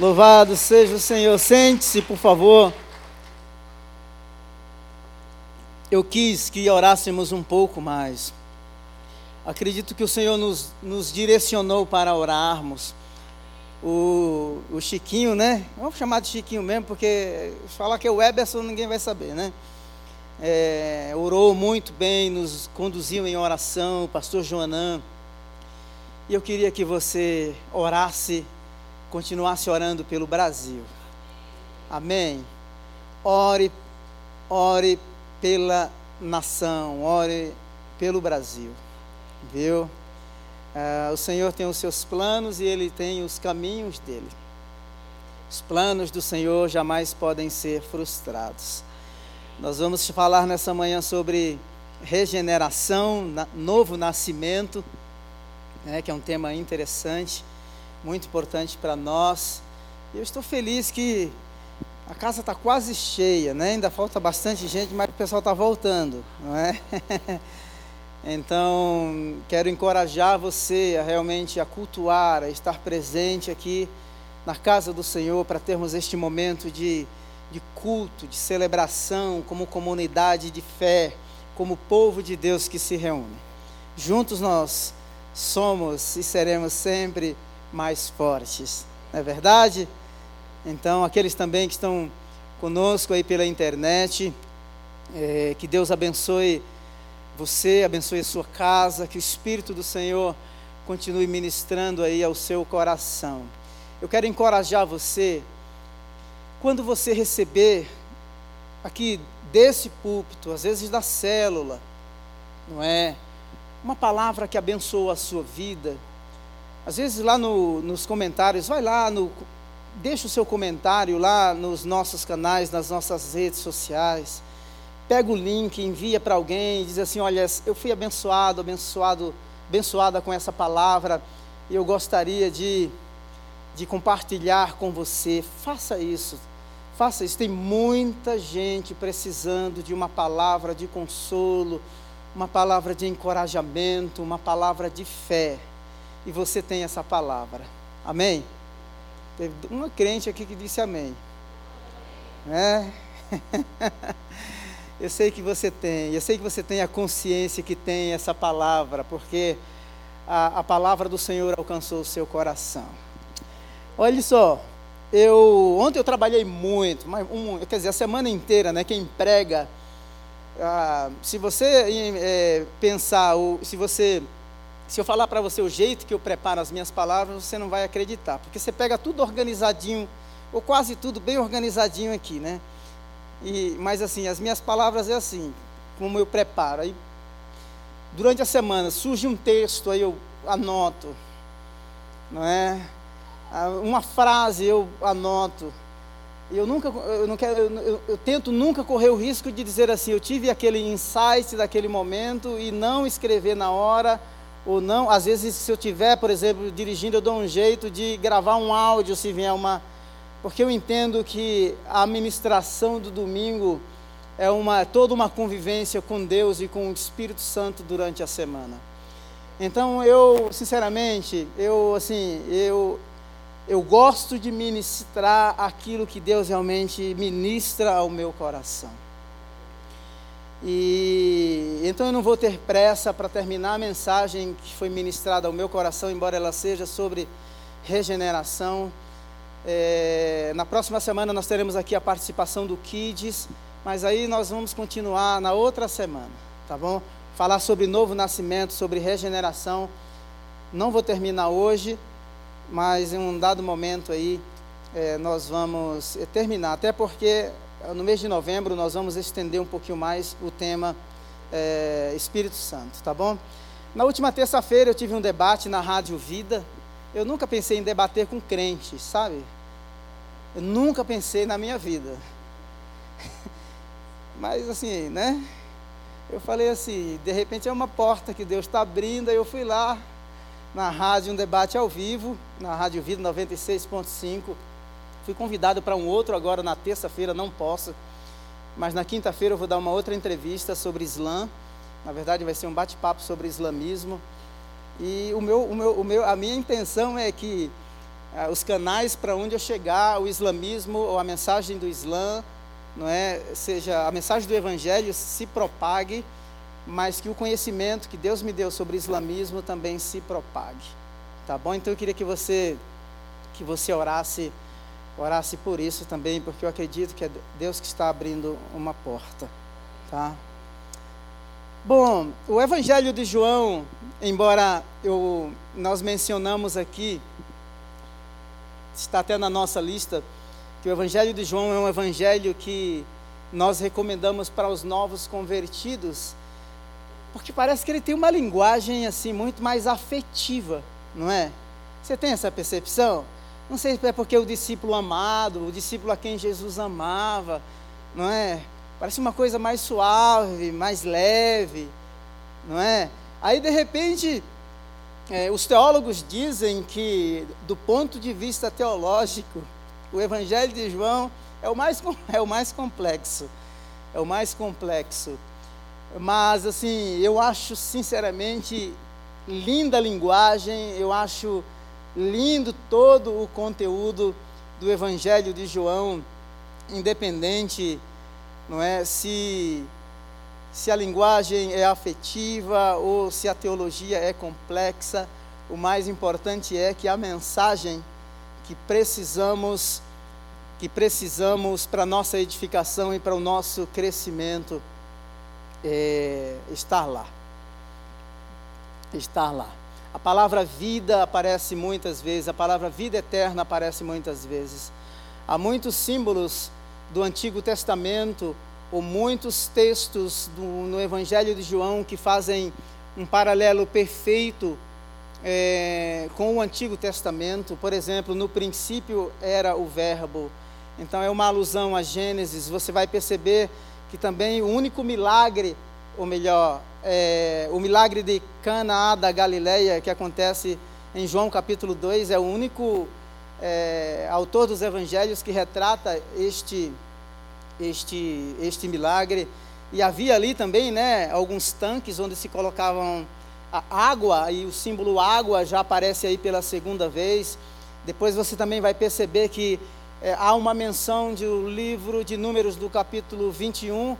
Louvado seja o Senhor. Sente-se, por favor. Eu quis que orássemos um pouco mais. Acredito que o Senhor nos, nos direcionou para orarmos. O, o, Chiquinho, né? Vamos chamar de Chiquinho mesmo, porque falar que é o Eberson ninguém vai saber, né? É, orou muito bem, nos conduziu em oração, o pastor Joanã. E eu queria que você orasse continuasse orando pelo Brasil. Amém. Ore, ore pela nação, ore pelo Brasil. Viu? Uh, o Senhor tem os seus planos e Ele tem os caminhos dele. Os planos do Senhor jamais podem ser frustrados. Nós vamos falar nessa manhã sobre regeneração, novo nascimento, né, que é um tema interessante muito importante para nós. Eu estou feliz que a casa está quase cheia, né? Ainda falta bastante gente, mas o pessoal está voltando, não é? então, quero encorajar você a realmente a cultuar, a estar presente aqui na casa do Senhor para termos este momento de, de culto, de celebração, como comunidade de fé, como povo de Deus que se reúne. Juntos nós somos e seremos sempre mais fortes. Não é verdade? Então, aqueles também que estão conosco aí pela internet, é, que Deus abençoe você, abençoe a sua casa, que o Espírito do Senhor continue ministrando aí ao seu coração. Eu quero encorajar você, quando você receber aqui desse púlpito, às vezes da célula, não é? Uma palavra que abençoa a sua vida, às vezes lá no, nos comentários, vai lá, no, deixa o seu comentário lá nos nossos canais, nas nossas redes sociais. Pega o link, envia para alguém diz assim: Olha, eu fui abençoado, abençoado, abençoada com essa palavra e eu gostaria de, de compartilhar com você. Faça isso, faça isso. Tem muita gente precisando de uma palavra de consolo, uma palavra de encorajamento, uma palavra de fé e você tem essa palavra. Amém? Teve uma crente aqui que disse amém. É? eu sei que você tem, eu sei que você tem a consciência que tem essa palavra, porque a, a palavra do Senhor alcançou o seu coração. Olha só, eu ontem eu trabalhei muito, mas um, quer dizer, a semana inteira, né? Quem prega, ah, se você é, pensar, ou se você se eu falar para você o jeito que eu preparo as minhas palavras, você não vai acreditar, porque você pega tudo organizadinho, ou quase tudo bem organizadinho aqui, né? E, mas assim, as minhas palavras é assim, como eu preparo. Aí, durante a semana surge um texto, aí eu anoto, não é? Ah, uma frase eu anoto. Eu nunca, eu não quero, eu, eu, eu tento nunca correr o risco de dizer assim, eu tive aquele insight daquele momento e não escrever na hora ou não. Às vezes, se eu tiver, por exemplo, dirigindo, eu dou um jeito de gravar um áudio se vier uma. Porque eu entendo que a administração do domingo é uma toda uma convivência com Deus e com o Espírito Santo durante a semana. Então, eu, sinceramente, eu assim, eu eu gosto de ministrar aquilo que Deus realmente ministra ao meu coração. E então eu não vou ter pressa para terminar a mensagem que foi ministrada ao meu coração, embora ela seja sobre regeneração. É, na próxima semana nós teremos aqui a participação do Kids, mas aí nós vamos continuar na outra semana, tá bom? Falar sobre novo nascimento, sobre regeneração. Não vou terminar hoje, mas em um dado momento aí é, nós vamos terminar, até porque no mês de novembro nós vamos estender um pouquinho mais o tema é, Espírito Santo, tá bom? Na última terça-feira eu tive um debate na Rádio Vida. Eu nunca pensei em debater com crentes, sabe? Eu nunca pensei na minha vida. Mas assim, né? Eu falei assim, de repente é uma porta que Deus está abrindo, aí eu fui lá na rádio, um debate ao vivo, na Rádio Vida 96.5 Fui convidado para um outro agora na terça-feira, não posso. Mas na quinta-feira eu vou dar uma outra entrevista sobre Islã. Na verdade, vai ser um bate-papo sobre islamismo. E o meu, o meu, o meu, a minha intenção é que ah, os canais para onde eu chegar, o islamismo ou a mensagem do Islã, não é, seja a mensagem do Evangelho se propague, mas que o conhecimento que Deus me deu sobre islamismo também se propague, tá bom? Então eu queria que você que você orasse orasse por isso também, porque eu acredito que é Deus que está abrindo uma porta, tá? Bom, o Evangelho de João, embora eu, nós mencionamos aqui, está até na nossa lista, que o Evangelho de João é um evangelho que nós recomendamos para os novos convertidos, porque parece que ele tem uma linguagem assim muito mais afetiva, não é? Você tem essa percepção? Não sei se é porque o discípulo amado, o discípulo a quem Jesus amava, não é? Parece uma coisa mais suave, mais leve, não é? Aí de repente, é, os teólogos dizem que, do ponto de vista teológico, o Evangelho de João é o mais, é o mais complexo. É o mais complexo. Mas, assim, eu acho sinceramente linda a linguagem, eu acho lindo todo o conteúdo do Evangelho de João, independente, não é, se se a linguagem é afetiva ou se a teologia é complexa, o mais importante é que a mensagem que precisamos que precisamos para nossa edificação e para o nosso crescimento é, estar lá. Estar lá. A palavra vida aparece muitas vezes, a palavra vida eterna aparece muitas vezes. Há muitos símbolos do Antigo Testamento, ou muitos textos do, no Evangelho de João que fazem um paralelo perfeito é, com o Antigo Testamento. Por exemplo, no princípio era o Verbo. Então é uma alusão a Gênesis. Você vai perceber que também o único milagre, ou melhor, é, o milagre de Canaã da Galileia, que acontece em João capítulo 2, é o único é, autor dos evangelhos que retrata este, este, este milagre. E havia ali também né, alguns tanques onde se colocavam a água, e o símbolo água já aparece aí pela segunda vez. Depois você também vai perceber que é, há uma menção do livro de Números do capítulo 21,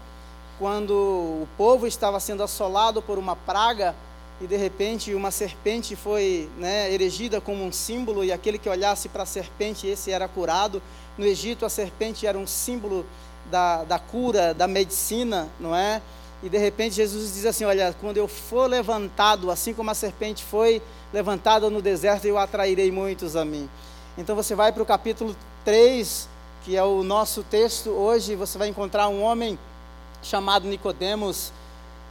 quando o povo estava sendo assolado por uma praga e de repente uma serpente foi né, erigida como um símbolo e aquele que olhasse para a serpente esse era curado. No Egito a serpente era um símbolo da, da cura, da medicina, não é? E de repente Jesus diz assim: Olha, quando eu for levantado, assim como a serpente foi levantada no deserto, eu atrairei muitos a mim. Então você vai para o capítulo 3, que é o nosso texto hoje, você vai encontrar um homem chamado Nicodemos,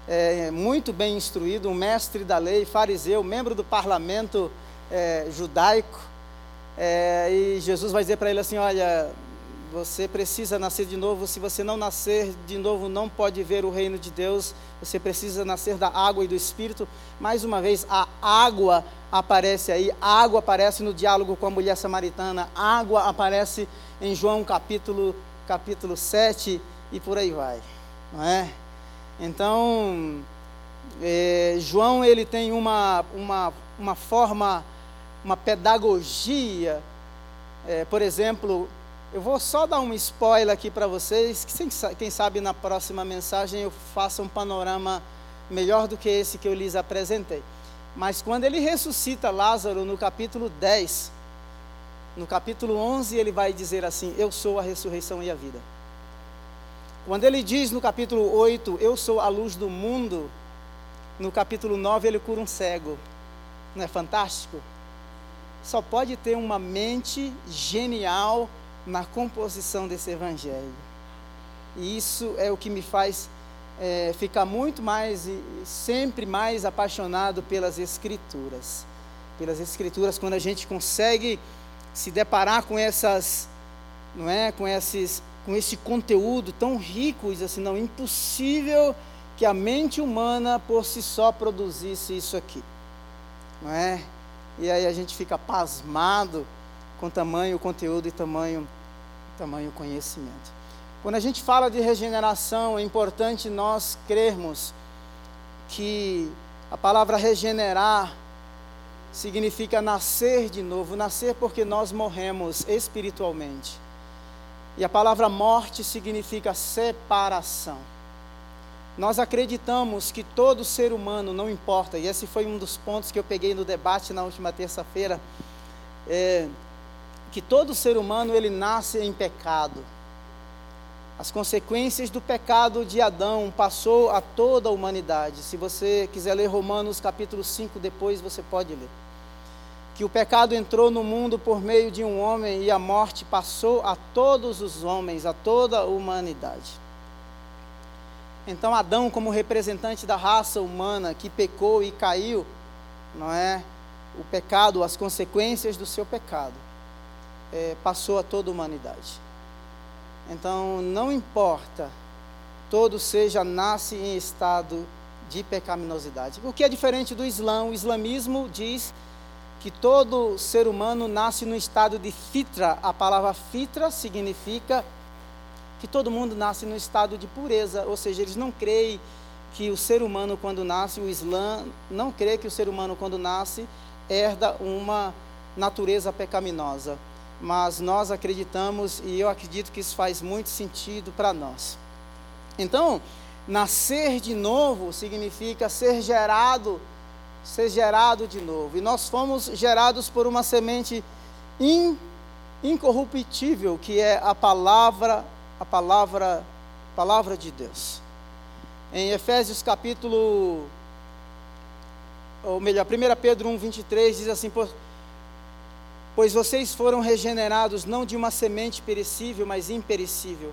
é, muito bem instruído, um mestre da lei, fariseu, membro do parlamento é, judaico. É, e Jesus vai dizer para ele assim: Olha, você precisa nascer de novo. Se você não nascer de novo, não pode ver o reino de Deus. Você precisa nascer da água e do Espírito. Mais uma vez, a água aparece aí. A água aparece no diálogo com a mulher samaritana. A água aparece em João capítulo, capítulo 7 e por aí vai não é? Então, é, João ele tem uma, uma, uma forma, uma pedagogia, é, por exemplo, eu vou só dar um spoiler aqui para vocês, que quem sabe na próxima mensagem eu faça um panorama melhor do que esse que eu lhes apresentei. Mas quando ele ressuscita Lázaro no capítulo 10, no capítulo 11 ele vai dizer assim: Eu sou a ressurreição e a vida. Quando ele diz no capítulo 8, eu sou a luz do mundo, no capítulo 9 ele cura um cego. Não é fantástico? Só pode ter uma mente genial na composição desse evangelho. E isso é o que me faz é, ficar muito mais e sempre mais apaixonado pelas escrituras. Pelas escrituras, quando a gente consegue se deparar com essas, não é, com esses com esse conteúdo tão rico, diz assim, não, impossível que a mente humana por si só produzisse isso aqui. Não é? E aí a gente fica pasmado com tamanho conteúdo e tamanho tamanho conhecimento. Quando a gente fala de regeneração, é importante nós crermos que a palavra regenerar significa nascer de novo, nascer porque nós morremos espiritualmente. E a palavra morte significa separação. Nós acreditamos que todo ser humano, não importa, e esse foi um dos pontos que eu peguei no debate na última terça-feira, é, que todo ser humano ele nasce em pecado. As consequências do pecado de Adão passou a toda a humanidade. Se você quiser ler Romanos capítulo 5 depois, você pode ler. Que o pecado entrou no mundo por meio de um homem e a morte passou a todos os homens, a toda a humanidade. Então Adão, como representante da raça humana que pecou e caiu, não é? O pecado, as consequências do seu pecado é, passou a toda a humanidade. Então, não importa, todo seja nasce em estado de pecaminosidade. O que é diferente do Islã? O islamismo diz que todo ser humano nasce no estado de fitra. A palavra fitra significa que todo mundo nasce no estado de pureza, ou seja, eles não creem que o ser humano quando nasce, o Islã não crê que o ser humano quando nasce herda uma natureza pecaminosa mas nós acreditamos e eu acredito que isso faz muito sentido para nós. Então, nascer de novo significa ser gerado, ser gerado de novo. E nós fomos gerados por uma semente in, incorruptível, que é a palavra, a palavra, palavra de Deus. Em Efésios capítulo ou melhor, 1 Pedro 1, 23 diz assim, Pois vocês foram regenerados não de uma semente perecível, mas imperecível,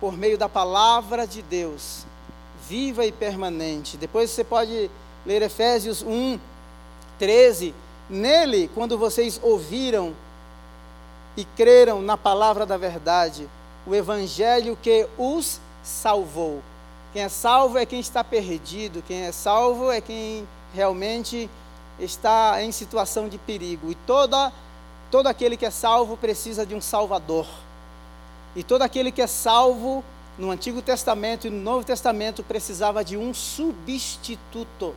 por meio da palavra de Deus, viva e permanente. Depois você pode ler Efésios 1, 13. Nele, quando vocês ouviram e creram na palavra da verdade, o evangelho que os salvou. Quem é salvo é quem está perdido, quem é salvo é quem realmente está em situação de perigo. E toda Todo aquele que é salvo precisa de um Salvador. E todo aquele que é salvo no Antigo Testamento e no Novo Testamento precisava de um substituto.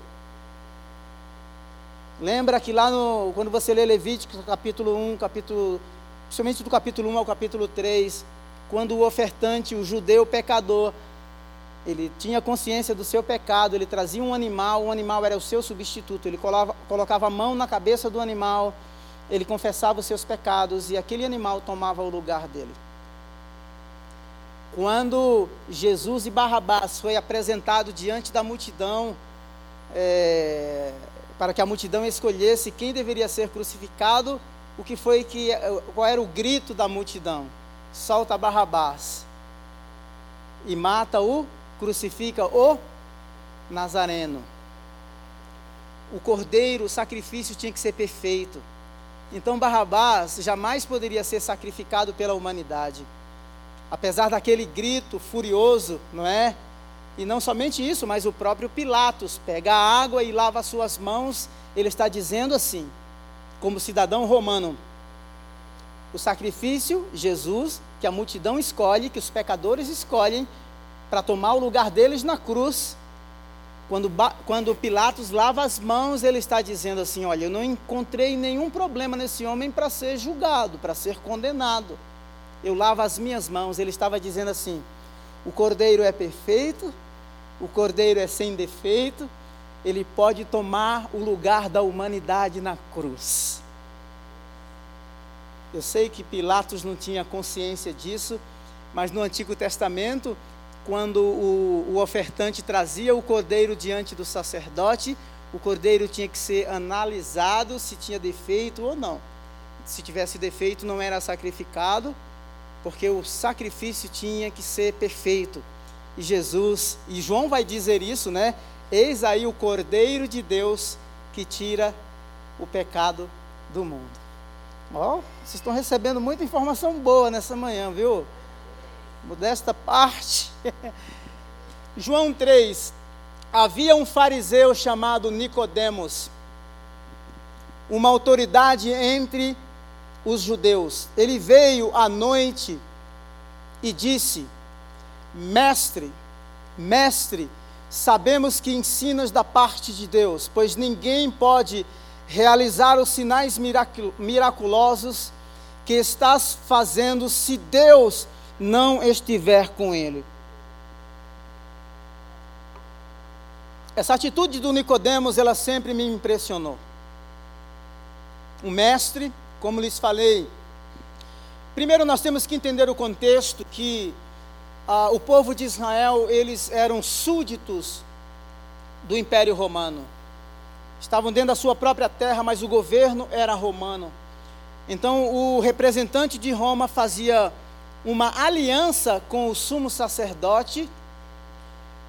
Lembra que lá no, quando você lê Levítico capítulo 1, capítulo, principalmente do capítulo 1 ao capítulo 3, quando o ofertante, o judeu pecador, ele tinha consciência do seu pecado, ele trazia um animal, o animal era o seu substituto, ele colava, colocava a mão na cabeça do animal, ele confessava os seus pecados e aquele animal tomava o lugar dele. Quando Jesus e Barrabás foi apresentado diante da multidão, é, para que a multidão escolhesse quem deveria ser crucificado, o que foi que qual era o grito da multidão? Solta Barrabás e mata o crucifica o Nazareno. O cordeiro, o sacrifício tinha que ser perfeito. Então Barrabás jamais poderia ser sacrificado pela humanidade. Apesar daquele grito furioso, não é? E não somente isso, mas o próprio Pilatos pega a água e lava as suas mãos. Ele está dizendo assim, como cidadão romano: o sacrifício, Jesus, que a multidão escolhe, que os pecadores escolhem, para tomar o lugar deles na cruz, quando, quando Pilatos lava as mãos, ele está dizendo assim: Olha, eu não encontrei nenhum problema nesse homem para ser julgado, para ser condenado. Eu lavo as minhas mãos. Ele estava dizendo assim: O cordeiro é perfeito, o cordeiro é sem defeito, ele pode tomar o lugar da humanidade na cruz. Eu sei que Pilatos não tinha consciência disso, mas no Antigo Testamento quando o, o ofertante trazia o cordeiro diante do sacerdote, o cordeiro tinha que ser analisado se tinha defeito ou não. Se tivesse defeito, não era sacrificado, porque o sacrifício tinha que ser perfeito. E Jesus, e João vai dizer isso, né? Eis aí o Cordeiro de Deus que tira o pecado do mundo. Ó, oh, vocês estão recebendo muita informação boa nessa manhã, viu? modesta parte. João 3. Havia um fariseu chamado Nicodemos, uma autoridade entre os judeus. Ele veio à noite e disse: Mestre, mestre, sabemos que ensinas da parte de Deus, pois ninguém pode realizar os sinais miraculosos que estás fazendo se Deus não estiver com ele. Essa atitude do Nicodemos, ela sempre me impressionou. O mestre, como lhes falei, primeiro nós temos que entender o contexto que ah, o povo de Israel, eles eram súditos do Império Romano. Estavam dentro da sua própria terra, mas o governo era romano. Então, o representante de Roma fazia uma aliança com o sumo sacerdote,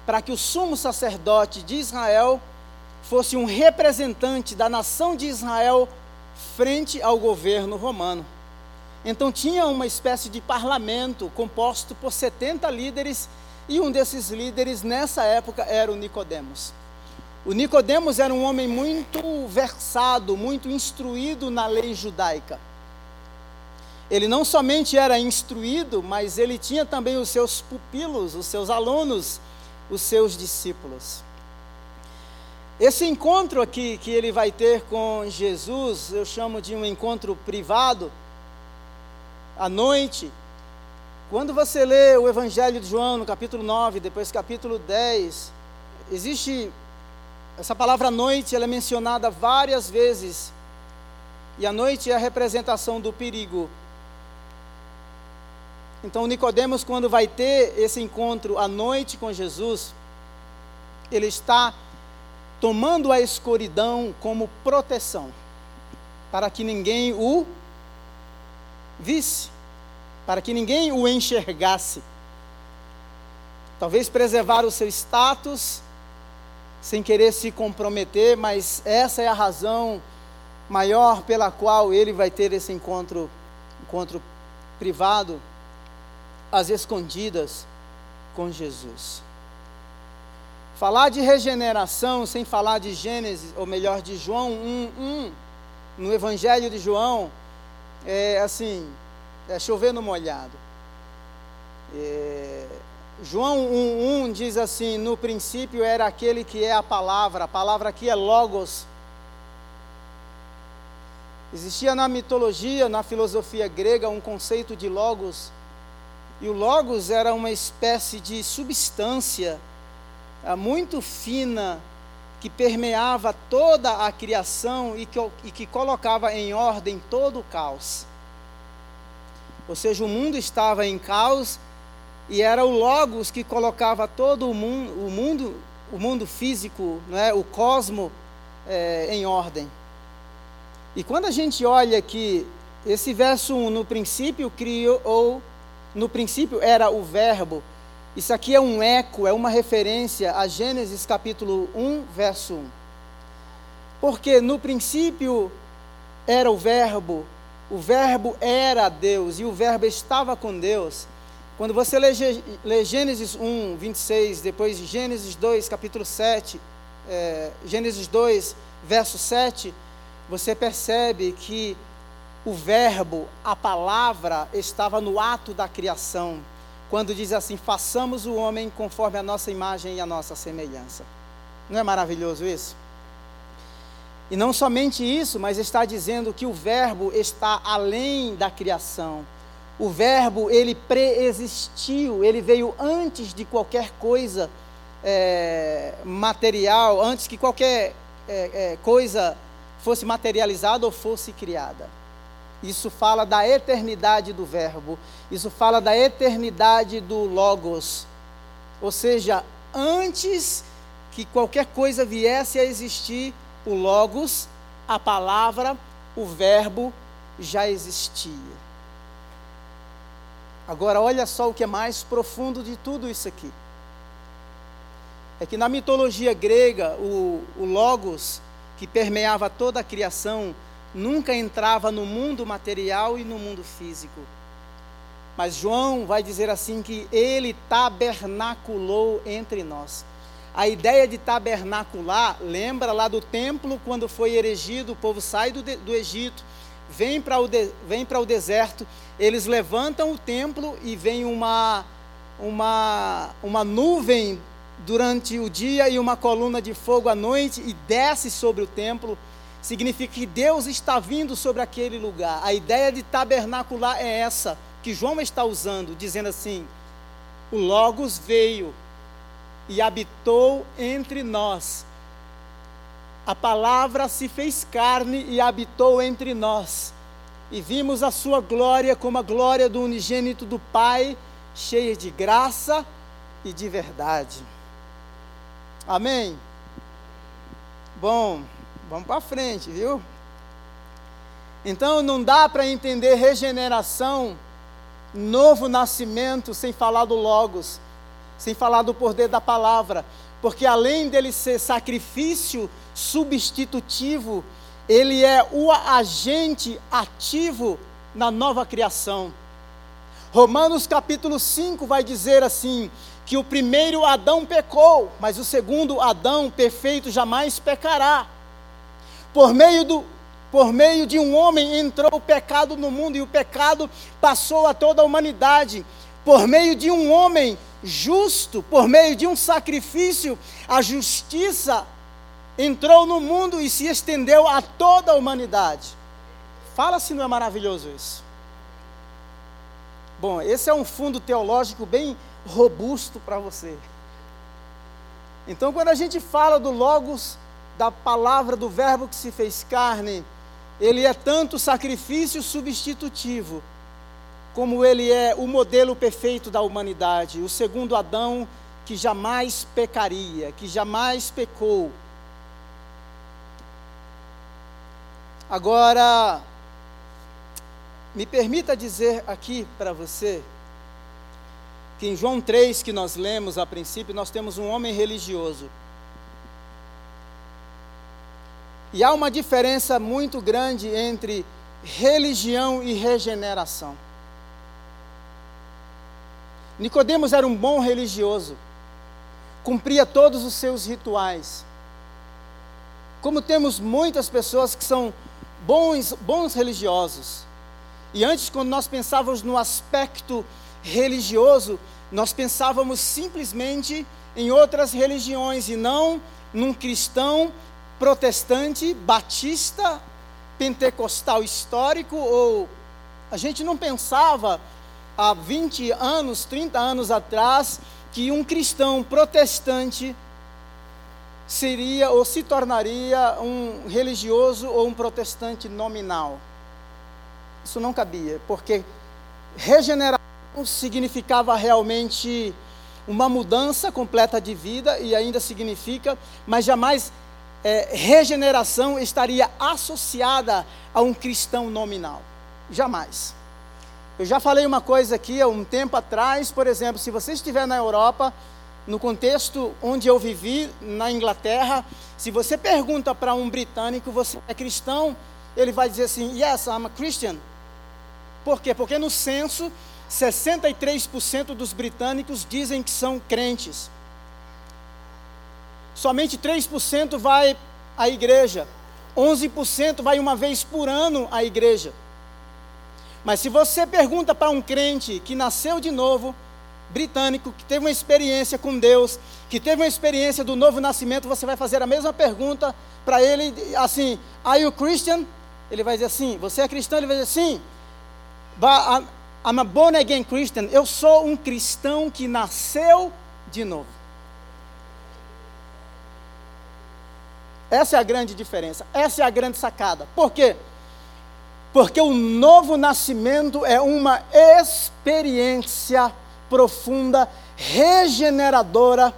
para que o sumo sacerdote de Israel fosse um representante da nação de Israel frente ao governo romano. Então, tinha uma espécie de parlamento composto por 70 líderes, e um desses líderes nessa época era o Nicodemos. O Nicodemos era um homem muito versado, muito instruído na lei judaica. Ele não somente era instruído, mas ele tinha também os seus pupilos, os seus alunos, os seus discípulos. Esse encontro aqui que ele vai ter com Jesus, eu chamo de um encontro privado, à noite. Quando você lê o Evangelho de João, no capítulo 9, depois capítulo 10, existe essa palavra noite, ela é mencionada várias vezes. E a noite é a representação do perigo. Então Nicodemos quando vai ter esse encontro à noite com Jesus, ele está tomando a escuridão como proteção, para que ninguém o visse, para que ninguém o enxergasse. Talvez preservar o seu status, sem querer se comprometer, mas essa é a razão maior pela qual ele vai ter esse encontro, encontro privado, às escondidas com Jesus. Falar de regeneração sem falar de Gênesis, ou melhor, de João 1, 1, no Evangelho de João, é assim, é chover no molhado. É, João 1,1 diz assim: No princípio era aquele que é a palavra, a palavra aqui é Logos. Existia na mitologia, na filosofia grega, um conceito de Logos, e o Logos era uma espécie de substância ah, muito fina que permeava toda a criação e que, e que colocava em ordem todo o caos. Ou seja, o mundo estava em caos e era o Logos que colocava todo o mundo, o mundo, o mundo físico, não é? o cosmo, é, em ordem. E quando a gente olha aqui, esse verso 1, no princípio criou, ou no princípio era o verbo, isso aqui é um eco, é uma referência a Gênesis capítulo 1, verso 1. Porque no princípio era o verbo, o verbo era Deus e o verbo estava com Deus. Quando você lê, lê Gênesis 1, 26, depois Gênesis 2, capítulo 7, é, Gênesis 2, verso 7, você percebe que o verbo, a palavra, estava no ato da criação, quando diz assim: façamos o homem conforme a nossa imagem e a nossa semelhança. Não é maravilhoso isso? E não somente isso, mas está dizendo que o verbo está além da criação o verbo, ele preexistiu, ele veio antes de qualquer coisa é, material, antes que qualquer é, é, coisa fosse materializada ou fosse criada. Isso fala da eternidade do Verbo, isso fala da eternidade do Logos. Ou seja, antes que qualquer coisa viesse a existir, o Logos, a palavra, o Verbo já existia. Agora, olha só o que é mais profundo de tudo isso aqui. É que na mitologia grega, o, o Logos, que permeava toda a criação, nunca entrava no mundo material e no mundo físico. Mas João vai dizer assim que ele tabernaculou entre nós. A ideia de tabernacular lembra lá do templo, quando foi erigido, o povo sai do, do Egito, vem para o, de, o deserto eles levantam o templo e vem uma, uma, uma nuvem durante o dia e uma coluna de fogo à noite e desce sobre o templo. Significa que Deus está vindo sobre aquele lugar. A ideia de tabernacular é essa que João está usando, dizendo assim: o Logos veio e habitou entre nós. A palavra se fez carne e habitou entre nós. E vimos a sua glória como a glória do unigênito do Pai, cheia de graça e de verdade. Amém? Bom, vamos para frente, viu? Então não dá para entender regeneração, novo nascimento, sem falar do Logos, sem falar do poder da palavra, porque além dele ser sacrifício substitutivo, ele é o agente ativo na nova criação. Romanos capítulo 5 vai dizer assim: que o primeiro Adão pecou, mas o segundo Adão perfeito jamais pecará. Por meio, do, por meio de um homem entrou o pecado no mundo e o pecado passou a toda a humanidade. Por meio de um homem justo, por meio de um sacrifício, a justiça entrou no mundo e se estendeu a toda a humanidade. Fala se não é maravilhoso isso. Bom, esse é um fundo teológico bem robusto para você. Então, quando a gente fala do Logos, da palavra, do Verbo que se fez carne, ele é tanto sacrifício substitutivo, como ele é o modelo perfeito da humanidade, o segundo Adão que jamais pecaria, que jamais pecou. Agora, me permita dizer aqui para você, que em João 3, que nós lemos a princípio, nós temos um homem religioso. E há uma diferença muito grande entre religião e regeneração. Nicodemos era um bom religioso, cumpria todos os seus rituais. Como temos muitas pessoas que são bons, bons religiosos. E antes, quando nós pensávamos no aspecto religioso, nós pensávamos simplesmente em outras religiões e não num cristão protestante, batista, pentecostal histórico, ou a gente não pensava há 20 anos, 30 anos atrás, que um cristão protestante seria ou se tornaria um religioso ou um protestante nominal. Isso não cabia, porque regeneração significava realmente uma mudança completa de vida e ainda significa, mas jamais é, regeneração estaria associada a um cristão nominal. Jamais. Eu já falei uma coisa aqui há um tempo atrás, por exemplo, se você estiver na Europa, no contexto onde eu vivi, na Inglaterra, se você pergunta para um britânico, você é cristão? Ele vai dizer assim, yes, I'm a Christian. Por quê? Porque no censo 63% dos britânicos dizem que são crentes. Somente 3% vai à igreja. 11% vai uma vez por ano à igreja. Mas se você pergunta para um crente que nasceu de novo, britânico, que teve uma experiência com Deus, que teve uma experiência do novo nascimento, você vai fazer a mesma pergunta para ele, assim, are you Christian? Ele vai dizer assim, você é cristão? Ele vai dizer sim. I'm a born again Christian. Eu sou um cristão que nasceu de novo. Essa é a grande diferença. Essa é a grande sacada. Por quê? Porque o novo nascimento é uma experiência profunda, regeneradora.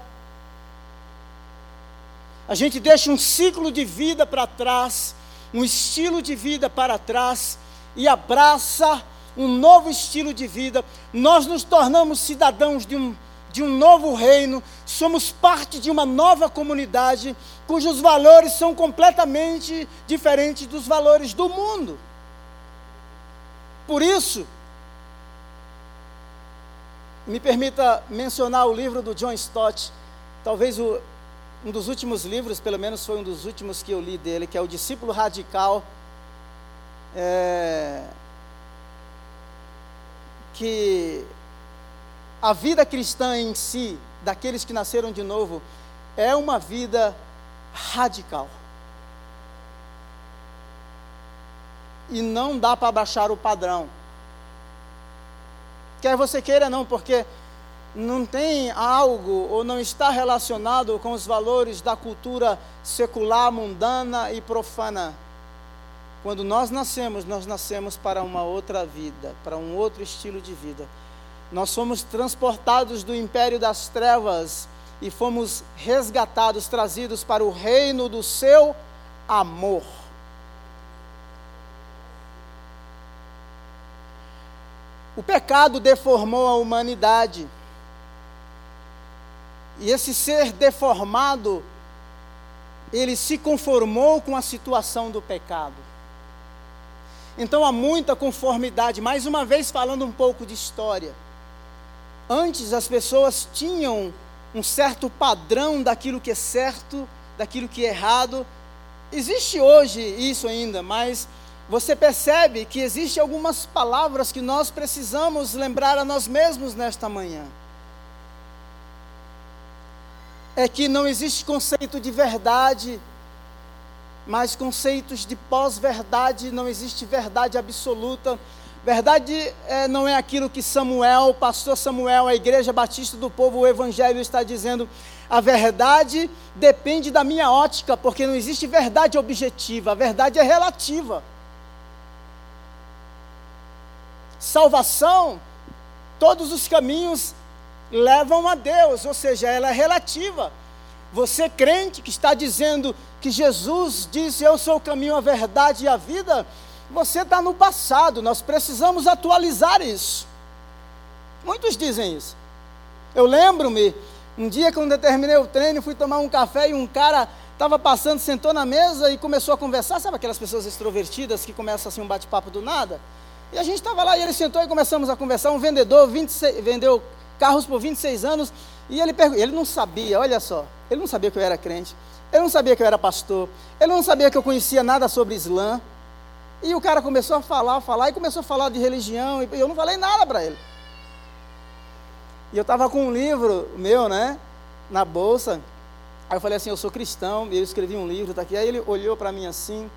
A gente deixa um ciclo de vida para trás, um estilo de vida para trás e abraça um novo estilo de vida, nós nos tornamos cidadãos de um, de um novo reino, somos parte de uma nova comunidade, cujos valores são completamente diferentes dos valores do mundo. Por isso, me permita mencionar o livro do John Stott, talvez o, um dos últimos livros, pelo menos foi um dos últimos que eu li dele, que é o Discípulo Radical. É, que a vida cristã em si, daqueles que nasceram de novo, é uma vida radical. e não dá para baixar o padrão. Quer você queira não, porque não tem algo ou não está relacionado com os valores da cultura secular, mundana e profana. Quando nós nascemos, nós nascemos para uma outra vida, para um outro estilo de vida. Nós somos transportados do império das trevas e fomos resgatados, trazidos para o reino do seu amor. O pecado deformou a humanidade. E esse ser deformado, ele se conformou com a situação do pecado. Então há muita conformidade. Mais uma vez, falando um pouco de história. Antes as pessoas tinham um certo padrão daquilo que é certo, daquilo que é errado. Existe hoje isso ainda, mas você percebe que existem algumas palavras que nós precisamos lembrar a nós mesmos nesta manhã. É que não existe conceito de verdade, mas conceitos de pós-verdade, não existe verdade absoluta. Verdade é, não é aquilo que Samuel, pastor Samuel, a igreja batista do povo, o evangelho está dizendo. A verdade depende da minha ótica, porque não existe verdade objetiva, a verdade é relativa. Salvação, todos os caminhos levam a Deus, ou seja, ela é relativa. Você crente que está dizendo que Jesus disse: Eu sou o caminho, a verdade e a vida, você está no passado, nós precisamos atualizar isso. Muitos dizem isso. Eu lembro-me, um dia quando eu terminei o treino, fui tomar um café e um cara estava passando, sentou na mesa e começou a conversar. Sabe aquelas pessoas extrovertidas que começam assim um bate-papo do nada? E a gente estava lá e ele sentou e começamos a conversar. Um vendedor 26, vendeu carros por 26 anos e ele, ele não sabia, olha só, ele não sabia que eu era crente, ele não sabia que eu era pastor, ele não sabia que eu conhecia nada sobre Islã. E o cara começou a falar, falar, e começou a falar de religião, e eu não falei nada para ele. E eu estava com um livro meu, né, na bolsa. Aí eu falei assim, eu sou cristão, e eu escrevi um livro, tá aqui. Aí ele olhou para mim assim.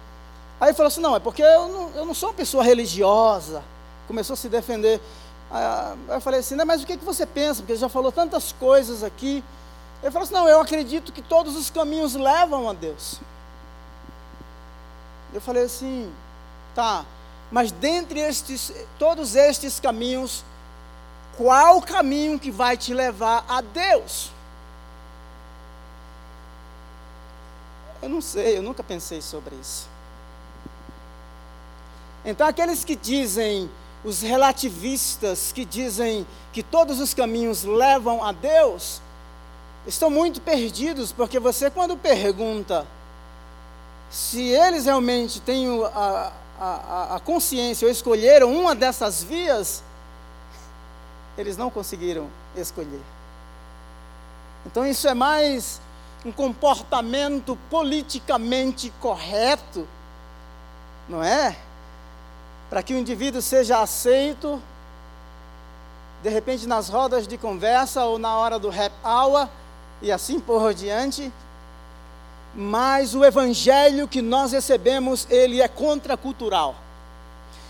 Aí ele falou assim, não, é porque eu não, eu não sou uma pessoa religiosa. Começou a se defender. Aí eu falei assim, mas o que, que você pensa? Porque ele já falou tantas coisas aqui. Ele falou assim, não, eu acredito que todos os caminhos levam a Deus. Eu falei assim, Tá, mas dentre estes, todos estes caminhos, qual o caminho que vai te levar a Deus? Eu não sei, eu nunca pensei sobre isso. Então, aqueles que dizem, os relativistas que dizem que todos os caminhos levam a Deus, estão muito perdidos, porque você, quando pergunta se eles realmente têm a, a, a, consciência ou escolheram uma dessas vias, eles não conseguiram escolher. Então isso é mais um comportamento politicamente correto, não é? Para que o indivíduo seja aceito, de repente nas rodas de conversa ou na hora do rap hour e assim por diante, mas o evangelho que nós recebemos, ele é contracultural.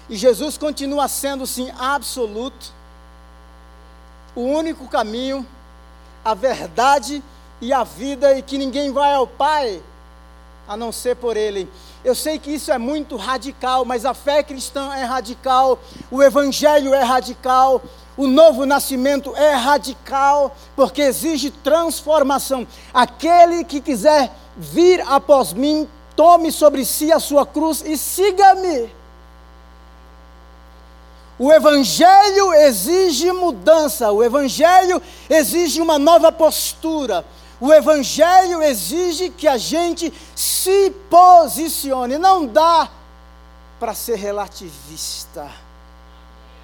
E Jesus continua sendo sim absoluto, o único caminho, a verdade e a vida e que ninguém vai ao Pai a não ser por ele. Eu sei que isso é muito radical, mas a fé cristã é radical, o evangelho é radical, o novo nascimento é radical, porque exige transformação. Aquele que quiser vir após mim, tome sobre si a sua cruz e siga-me. O Evangelho exige mudança, o Evangelho exige uma nova postura, o Evangelho exige que a gente se posicione, não dá para ser relativista.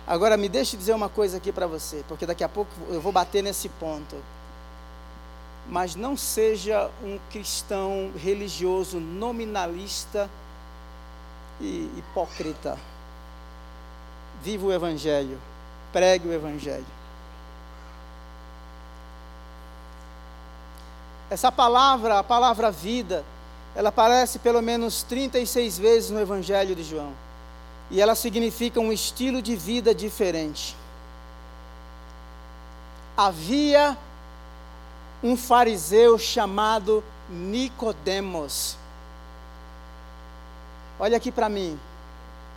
Agora me deixe dizer uma coisa aqui para você, porque daqui a pouco eu vou bater nesse ponto mas não seja um cristão religioso nominalista e hipócrita. Viva o Evangelho, pregue o Evangelho. Essa palavra, a palavra vida, ela aparece pelo menos 36 vezes no Evangelho de João. e ela significa um estilo de vida diferente. Havia um fariseu chamado Nicodemos. Olha aqui para mim,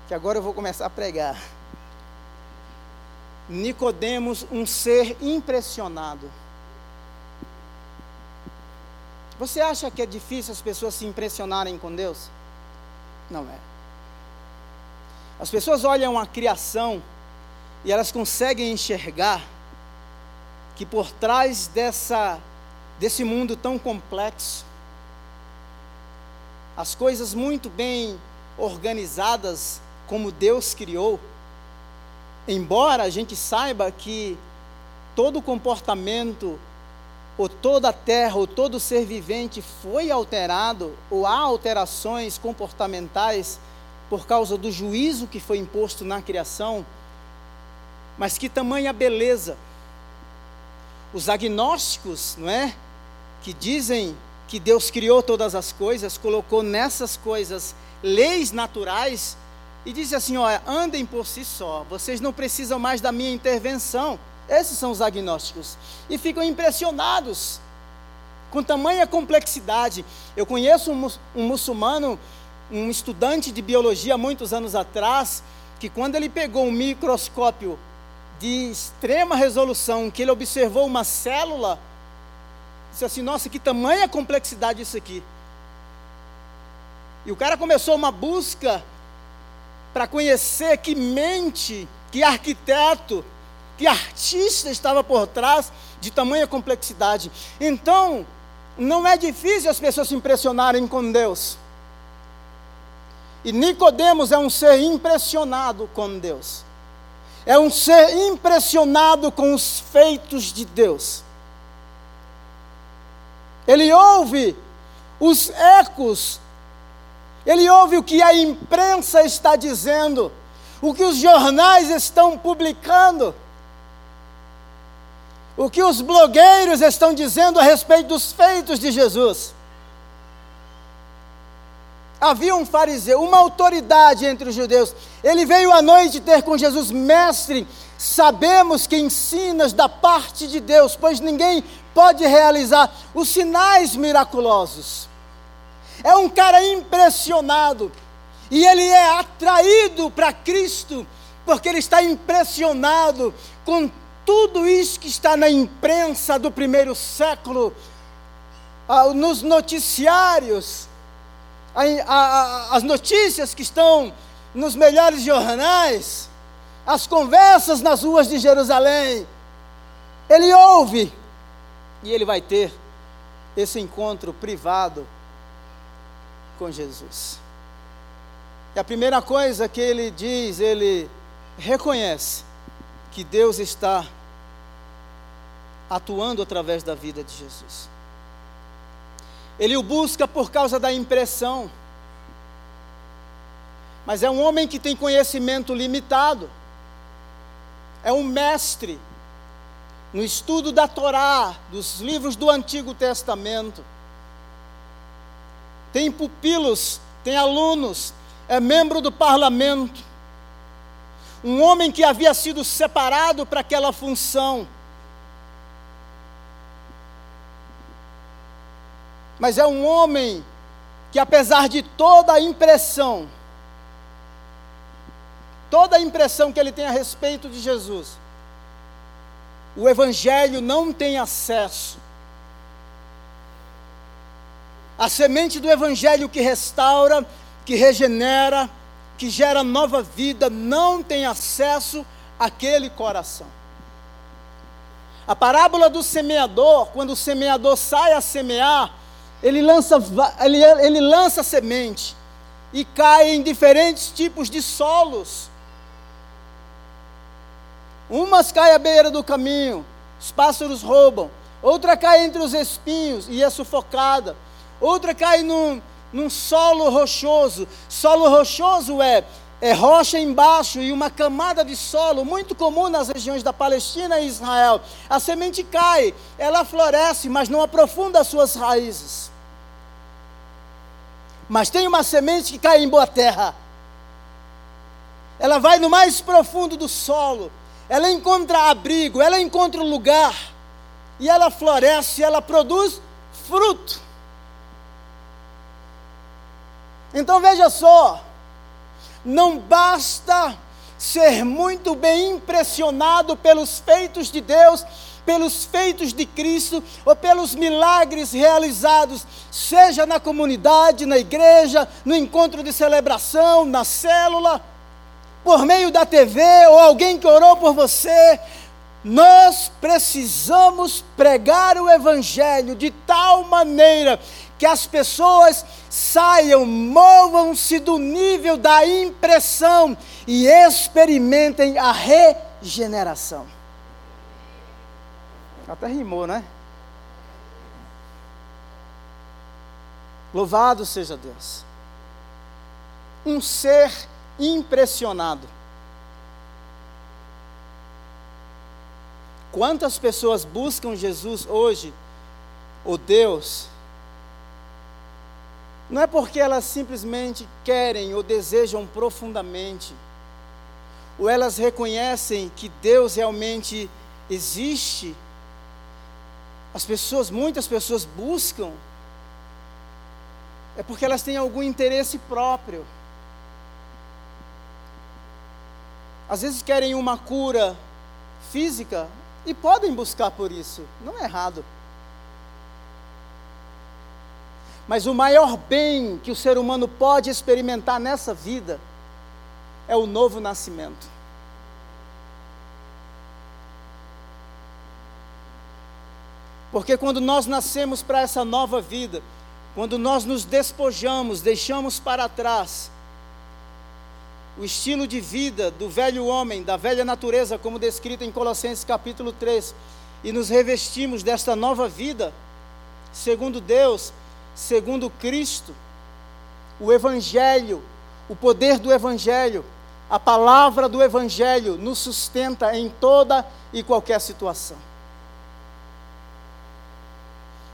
que agora eu vou começar a pregar. Nicodemos, um ser impressionado. Você acha que é difícil as pessoas se impressionarem com Deus? Não é. As pessoas olham a criação e elas conseguem enxergar que por trás dessa desse mundo tão complexo, as coisas muito bem organizadas como Deus criou, embora a gente saiba que todo comportamento ou toda a terra, ou todo ser vivente foi alterado, ou há alterações comportamentais por causa do juízo que foi imposto na criação, mas que tamanha beleza. Os agnósticos, não é? Que dizem que Deus criou todas as coisas, colocou nessas coisas leis naturais e dizem assim: olha, andem por si só, vocês não precisam mais da minha intervenção. Esses são os agnósticos. E ficam impressionados com tamanha complexidade. Eu conheço um, um muçulmano, um estudante de biologia muitos anos atrás, que quando ele pegou um microscópio de extrema resolução, que ele observou uma célula, disse assim: Nossa, que tamanha complexidade isso aqui. E o cara começou uma busca para conhecer que mente, que arquiteto, que artista estava por trás de tamanha complexidade. Então, não é difícil as pessoas se impressionarem com Deus. E Nicodemos é um ser impressionado com Deus. É um ser impressionado com os feitos de Deus. Ele ouve os ecos, ele ouve o que a imprensa está dizendo, o que os jornais estão publicando o que os blogueiros estão dizendo a respeito dos feitos de Jesus. Havia um fariseu, uma autoridade entre os judeus. Ele veio à noite ter com Jesus, mestre. Sabemos que ensinas da parte de Deus, pois ninguém pode realizar os sinais miraculosos. É um cara impressionado e ele é atraído para Cristo porque ele está impressionado com tudo isso que está na imprensa do primeiro século, nos noticiários, as notícias que estão nos melhores jornais, as conversas nas ruas de Jerusalém, ele ouve e ele vai ter esse encontro privado com Jesus. E a primeira coisa que ele diz, ele reconhece que Deus está atuando através da vida de Jesus. Ele o busca por causa da impressão, mas é um homem que tem conhecimento limitado, é um mestre no estudo da Torá, dos livros do Antigo Testamento. Tem pupilos, tem alunos, é membro do parlamento um homem que havia sido separado para aquela função. Mas é um homem que, apesar de toda a impressão, toda a impressão que ele tem a respeito de Jesus, o Evangelho não tem acesso. A semente do Evangelho que restaura, que regenera, que gera nova vida não tem acesso àquele coração. A parábola do semeador, quando o semeador sai a semear, ele lança, ele, ele lança semente e cai em diferentes tipos de solos. Umas caem à beira do caminho, os pássaros roubam. Outra cai entre os espinhos e é sufocada. Outra cai num, num solo rochoso. Solo rochoso é, é rocha embaixo e uma camada de solo, muito comum nas regiões da Palestina e Israel. A semente cai, ela floresce, mas não aprofunda as suas raízes. Mas tem uma semente que cai em boa terra. ela vai no mais profundo do solo, ela encontra abrigo, ela encontra lugar, e ela floresce, ela produz fruto. Então veja só, não basta ser muito bem impressionado pelos feitos de Deus, pelos feitos de Cristo ou pelos milagres realizados, seja na comunidade, na igreja, no encontro de celebração, na célula, por meio da TV ou alguém que orou por você. Nós precisamos pregar o Evangelho de tal maneira que as pessoas saiam, movam-se do nível da impressão e experimentem a regeneração. Até rimou, né? Louvado seja Deus. Um ser impressionado. Quantas pessoas buscam Jesus hoje, ou Deus, não é porque elas simplesmente querem ou desejam profundamente, ou elas reconhecem que Deus realmente existe. As pessoas, muitas pessoas buscam, é porque elas têm algum interesse próprio. Às vezes querem uma cura física e podem buscar por isso, não é errado. Mas o maior bem que o ser humano pode experimentar nessa vida é o novo nascimento. Porque quando nós nascemos para essa nova vida, quando nós nos despojamos, deixamos para trás o estilo de vida do velho homem, da velha natureza, como descrito em Colossenses capítulo 3, e nos revestimos desta nova vida, segundo Deus, segundo Cristo, o Evangelho, o poder do Evangelho, a palavra do Evangelho nos sustenta em toda e qualquer situação.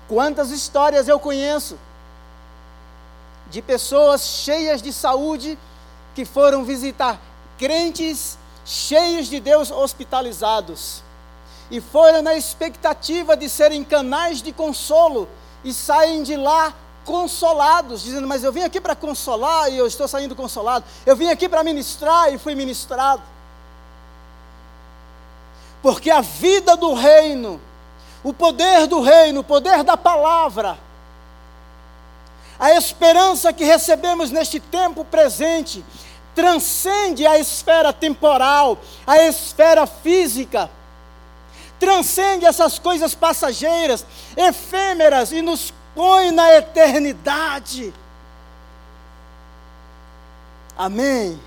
Quantas histórias eu conheço de pessoas cheias de saúde que foram visitar crentes cheios de Deus hospitalizados e foram na expectativa de serem canais de consolo e saem de lá consolados, dizendo: Mas eu vim aqui para consolar e eu estou saindo consolado. Eu vim aqui para ministrar e fui ministrado. Porque a vida do reino, o poder do reino, o poder da palavra, a esperança que recebemos neste tempo presente, transcende a esfera temporal, a esfera física transcende essas coisas passageiras, efêmeras e nos põe na eternidade. Amém.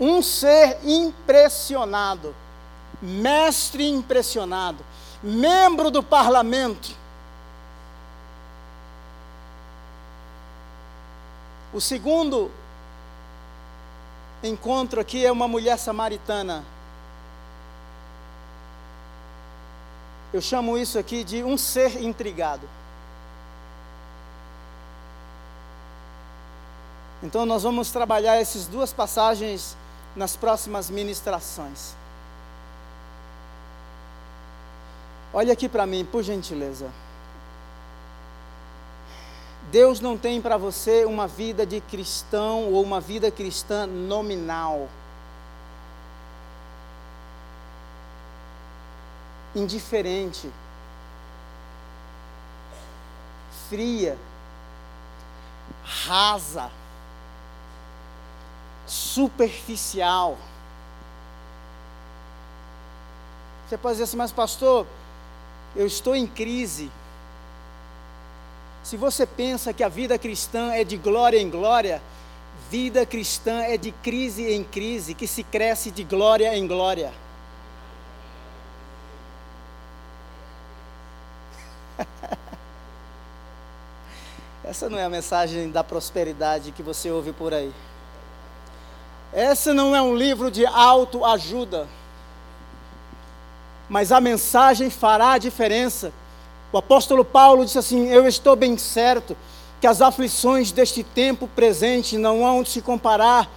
Um ser impressionado, mestre impressionado, membro do parlamento. O segundo encontro aqui é uma mulher samaritana Eu chamo isso aqui de um ser intrigado. Então nós vamos trabalhar essas duas passagens nas próximas ministrações. Olha aqui para mim, por gentileza. Deus não tem para você uma vida de cristão ou uma vida cristã nominal. indiferente, fria, rasa, superficial. Você pode dizer assim, mas pastor, eu estou em crise. Se você pensa que a vida cristã é de glória em glória, vida cristã é de crise em crise, que se cresce de glória em glória. Essa não é a mensagem da prosperidade que você ouve por aí. Essa não é um livro de autoajuda. Mas a mensagem fará a diferença. O apóstolo Paulo disse assim: Eu estou bem certo que as aflições deste tempo presente não hão de se comparar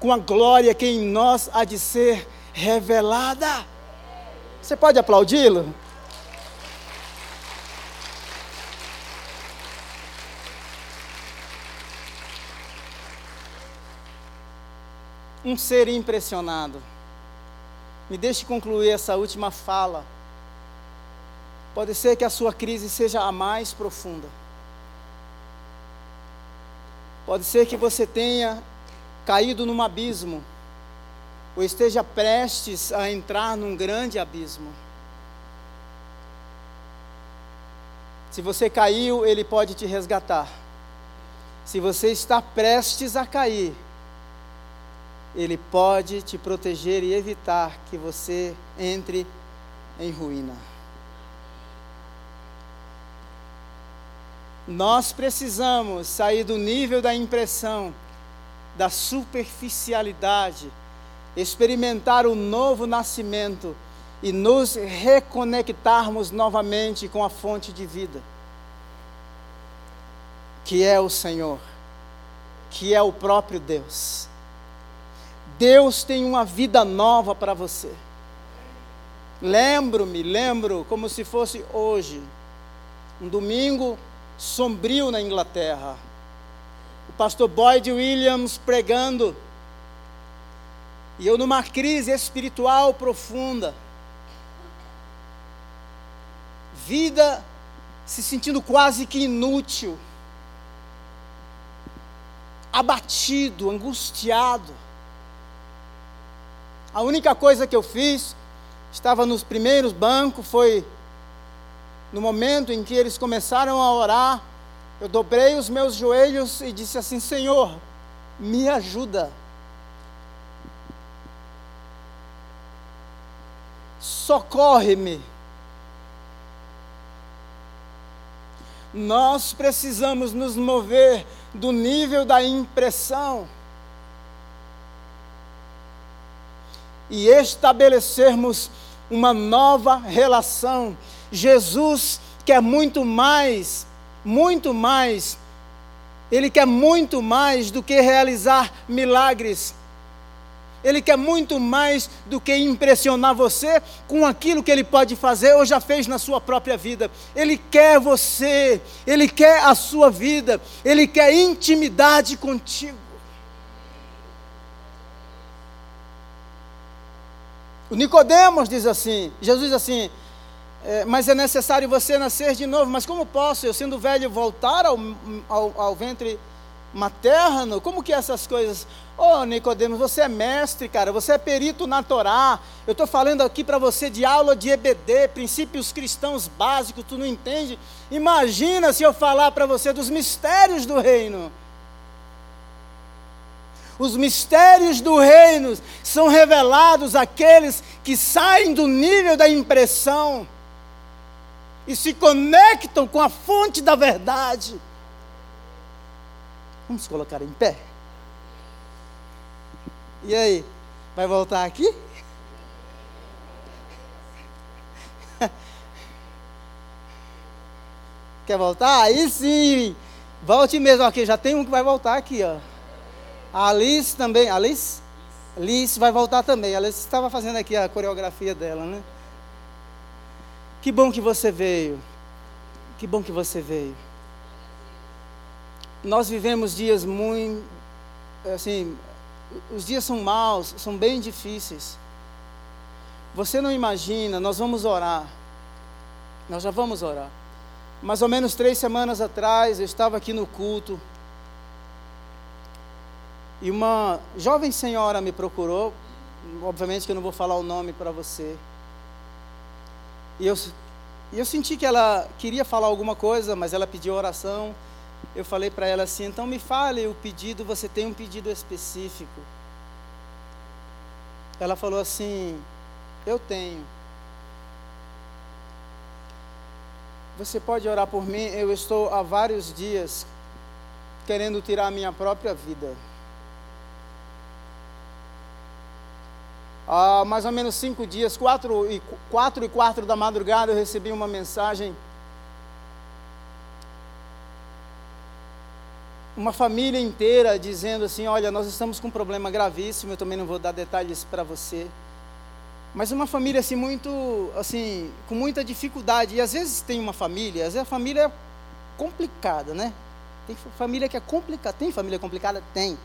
com a glória que em nós há de ser revelada. Você pode aplaudi-lo? Um ser impressionado. Me deixe concluir essa última fala. Pode ser que a sua crise seja a mais profunda. Pode ser que você tenha caído num abismo, ou esteja prestes a entrar num grande abismo. Se você caiu, Ele pode te resgatar. Se você está prestes a cair, Ele pode te proteger e evitar que você entre em ruína. Nós precisamos sair do nível da impressão, da superficialidade, experimentar o novo nascimento e nos reconectarmos novamente com a fonte de vida, que é o Senhor, que é o próprio Deus. Deus tem uma vida nova para você. Lembro-me, lembro como se fosse hoje, um domingo sombrio na Inglaterra. O pastor Boyd Williams pregando. E eu numa crise espiritual profunda. Vida se sentindo quase que inútil. Abatido, angustiado. A única coisa que eu fiz, estava nos primeiros bancos, foi no momento em que eles começaram a orar, eu dobrei os meus joelhos e disse assim: Senhor, me ajuda. Socorre-me. Nós precisamos nos mover do nível da impressão e estabelecermos uma nova relação Jesus quer muito mais, muito mais. Ele quer muito mais do que realizar milagres. Ele quer muito mais do que impressionar você com aquilo que ele pode fazer ou já fez na sua própria vida. Ele quer você, ele quer a sua vida, ele quer intimidade contigo. O Nicodemos diz assim, Jesus diz assim: é, mas é necessário você nascer de novo. Mas como posso, eu sendo velho, voltar ao, ao, ao ventre materno? Como que é essas coisas? Oh, Nicodemos, você é mestre, cara, você é perito na Torá. Eu estou falando aqui para você de aula de EBD, princípios cristãos básicos, tu não entende? Imagina se eu falar para você dos mistérios do reino. Os mistérios do reino são revelados àqueles que saem do nível da impressão e se conectam com a fonte da verdade. Vamos colocar em pé? E aí, vai voltar aqui? Quer voltar? Aí sim! Volte mesmo aqui, já tem um que vai voltar aqui, ó. A Alice também, Alice? Alice vai voltar também. A Alice estava fazendo aqui a coreografia dela, né? Que bom que você veio. Que bom que você veio. Nós vivemos dias muito. Assim, os dias são maus, são bem difíceis. Você não imagina, nós vamos orar. Nós já vamos orar. Mais ou menos três semanas atrás, eu estava aqui no culto. E uma jovem senhora me procurou. Obviamente que eu não vou falar o nome para você. E eu, eu senti que ela queria falar alguma coisa, mas ela pediu oração. Eu falei para ela assim: então me fale o pedido, você tem um pedido específico. Ela falou assim: eu tenho. Você pode orar por mim? Eu estou há vários dias querendo tirar a minha própria vida. Há mais ou menos cinco dias, quatro e, quatro e quatro da madrugada, eu recebi uma mensagem uma família inteira dizendo assim: Olha, nós estamos com um problema gravíssimo, eu também não vou dar detalhes para você. Mas uma família assim, muito, assim, com muita dificuldade. E às vezes tem uma família, às vezes a família é complicada, né? Tem família que é complicada. Tem família complicada? Tem.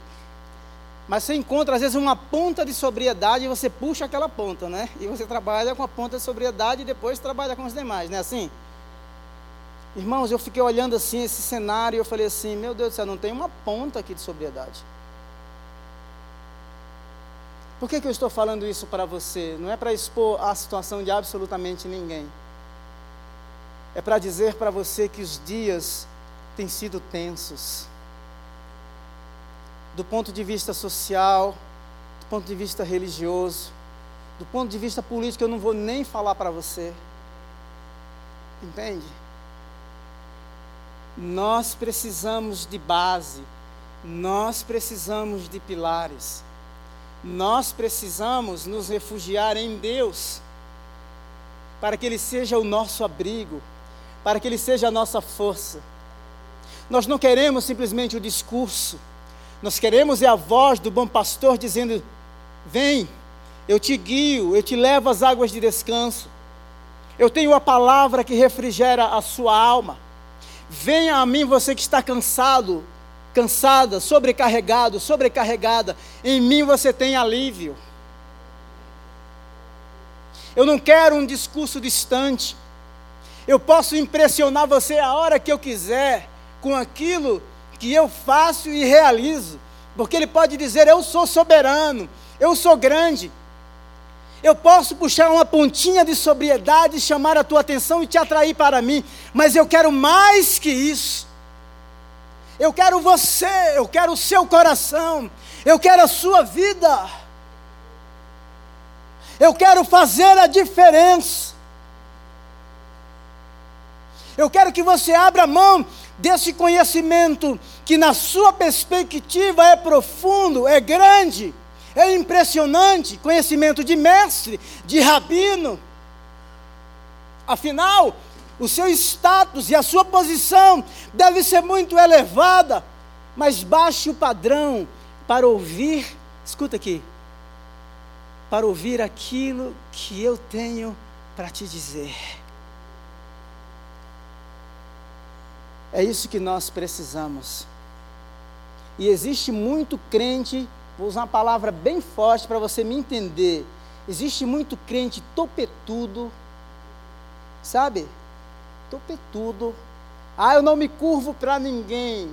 Mas você encontra, às vezes, uma ponta de sobriedade e você puxa aquela ponta, né? E você trabalha com a ponta de sobriedade e depois trabalha com os demais, não é assim? Irmãos, eu fiquei olhando assim esse cenário e eu falei assim: meu Deus do céu, não tem uma ponta aqui de sobriedade. Por que, que eu estou falando isso para você? Não é para expor a situação de absolutamente ninguém. É para dizer para você que os dias têm sido tensos. Do ponto de vista social, do ponto de vista religioso, do ponto de vista político, eu não vou nem falar para você. Entende? Nós precisamos de base, nós precisamos de pilares. Nós precisamos nos refugiar em Deus, para que Ele seja o nosso abrigo, para que Ele seja a nossa força. Nós não queremos simplesmente o discurso, nós queremos é a voz do bom pastor dizendo: Vem, eu te guio, eu te levo às águas de descanso. Eu tenho a palavra que refrigera a sua alma. Venha a mim você que está cansado, cansada, sobrecarregado, sobrecarregada, em mim você tem alívio. Eu não quero um discurso distante. Eu posso impressionar você a hora que eu quiser com aquilo que eu faço e realizo, porque ele pode dizer: Eu sou soberano, eu sou grande. Eu posso puxar uma pontinha de sobriedade, chamar a tua atenção e te atrair para mim, mas eu quero mais que isso. Eu quero você, eu quero o seu coração, eu quero a sua vida. Eu quero fazer a diferença. Eu quero que você abra mão desse conhecimento que, na sua perspectiva, é profundo, é grande, é impressionante conhecimento de mestre, de rabino. Afinal, o seu status e a sua posição deve ser muito elevada, mas baixe o padrão para ouvir, escuta aqui, para ouvir aquilo que eu tenho para te dizer. É isso que nós precisamos. E existe muito crente, vou usar uma palavra bem forte para você me entender. Existe muito crente topetudo, sabe? tudo. Ah, eu não me curvo para ninguém.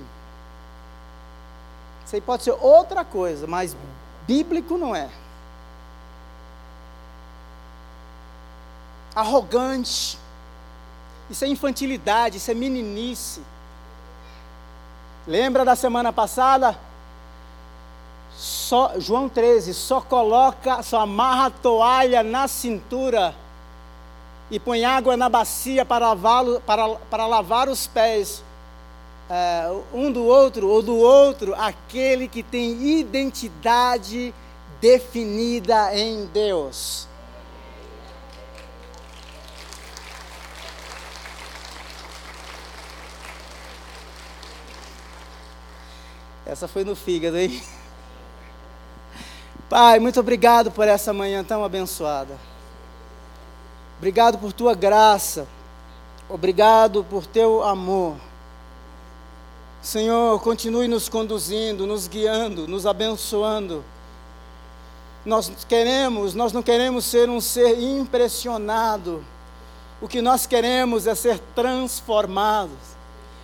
Isso aí pode ser outra coisa, mas bíblico não é. Arrogante. Isso é infantilidade, isso é meninice. Lembra da semana passada? Só, João 13, só coloca, só amarra a toalha na cintura e põe água na bacia para, para, para lavar os pés é, um do outro ou do outro, aquele que tem identidade definida em Deus. Essa foi no fígado, hein? Pai, muito obrigado por essa manhã tão abençoada. Obrigado por tua graça. Obrigado por teu amor. Senhor, continue nos conduzindo, nos guiando, nos abençoando. Nós queremos, nós não queremos ser um ser impressionado. O que nós queremos é ser transformados,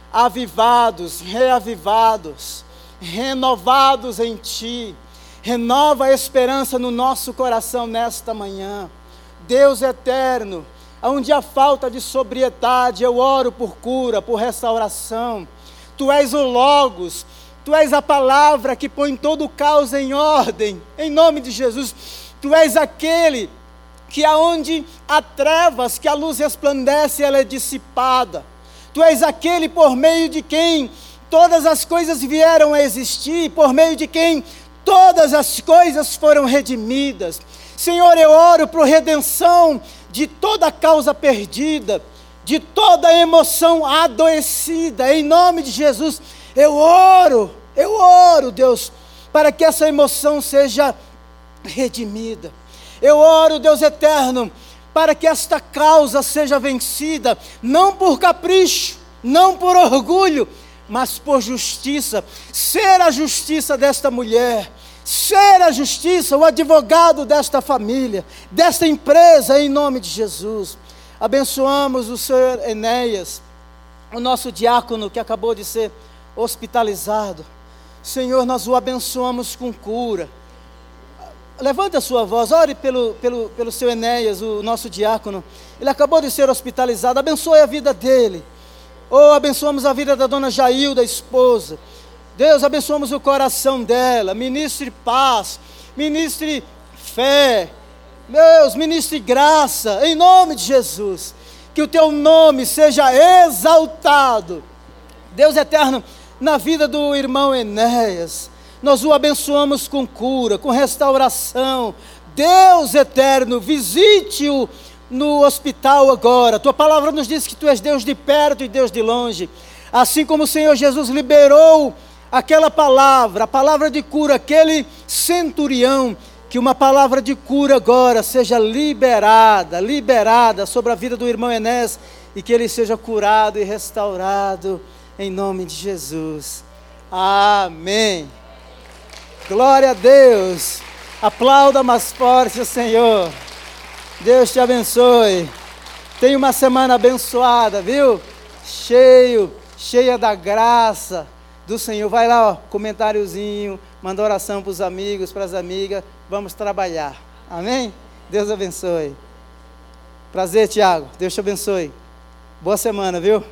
avivados, reavivados, renovados em Ti. Renova a esperança no nosso coração nesta manhã. Deus eterno, onde há falta de sobriedade, eu oro por cura, por restauração. Tu és o Logos, Tu és a palavra que põe todo o caos em ordem, em nome de Jesus. Tu és aquele que aonde há trevas, que a luz resplandece, ela é dissipada. Tu és aquele por meio de quem todas as coisas vieram a existir, por meio de quem todas as coisas foram redimidas. Senhor, eu oro por redenção de toda causa perdida, de toda emoção adoecida, em nome de Jesus. Eu oro, eu oro, Deus, para que essa emoção seja redimida. Eu oro, Deus eterno, para que esta causa seja vencida, não por capricho, não por orgulho, mas por justiça. Ser a justiça desta mulher, ser a justiça, o advogado desta família, desta empresa, em nome de Jesus. Abençoamos o Senhor Enéas, o nosso diácono que acabou de ser hospitalizado. Senhor, nós o abençoamos com cura. Levante a sua voz, ore pelo, pelo, pelo seu Enéas, o nosso diácono. Ele acabou de ser hospitalizado, abençoe a vida dele. Oh, abençoamos a vida da dona Jailda, esposa. Deus, abençoamos o coração dela. Ministre paz, ministre fé. Deus, ministre graça, em nome de Jesus. Que o teu nome seja exaltado. Deus eterno, na vida do irmão Enéas, nós o abençoamos com cura, com restauração. Deus eterno, visite-o no hospital agora. Tua palavra nos diz que tu és Deus de perto e Deus de longe. Assim como o Senhor Jesus liberou aquela palavra, a palavra de cura, aquele centurião, que uma palavra de cura agora seja liberada, liberada sobre a vida do irmão Enés e que ele seja curado e restaurado em nome de Jesus. Amém. Glória a Deus. Aplauda mais forte o Senhor. Deus te abençoe. Tenha uma semana abençoada, viu? Cheio, cheia da graça do Senhor. Vai lá, ó, comentáriozinho, manda oração para os amigos, para as amigas. Vamos trabalhar. Amém? Deus abençoe. Prazer, Tiago. Deus te abençoe. Boa semana, viu?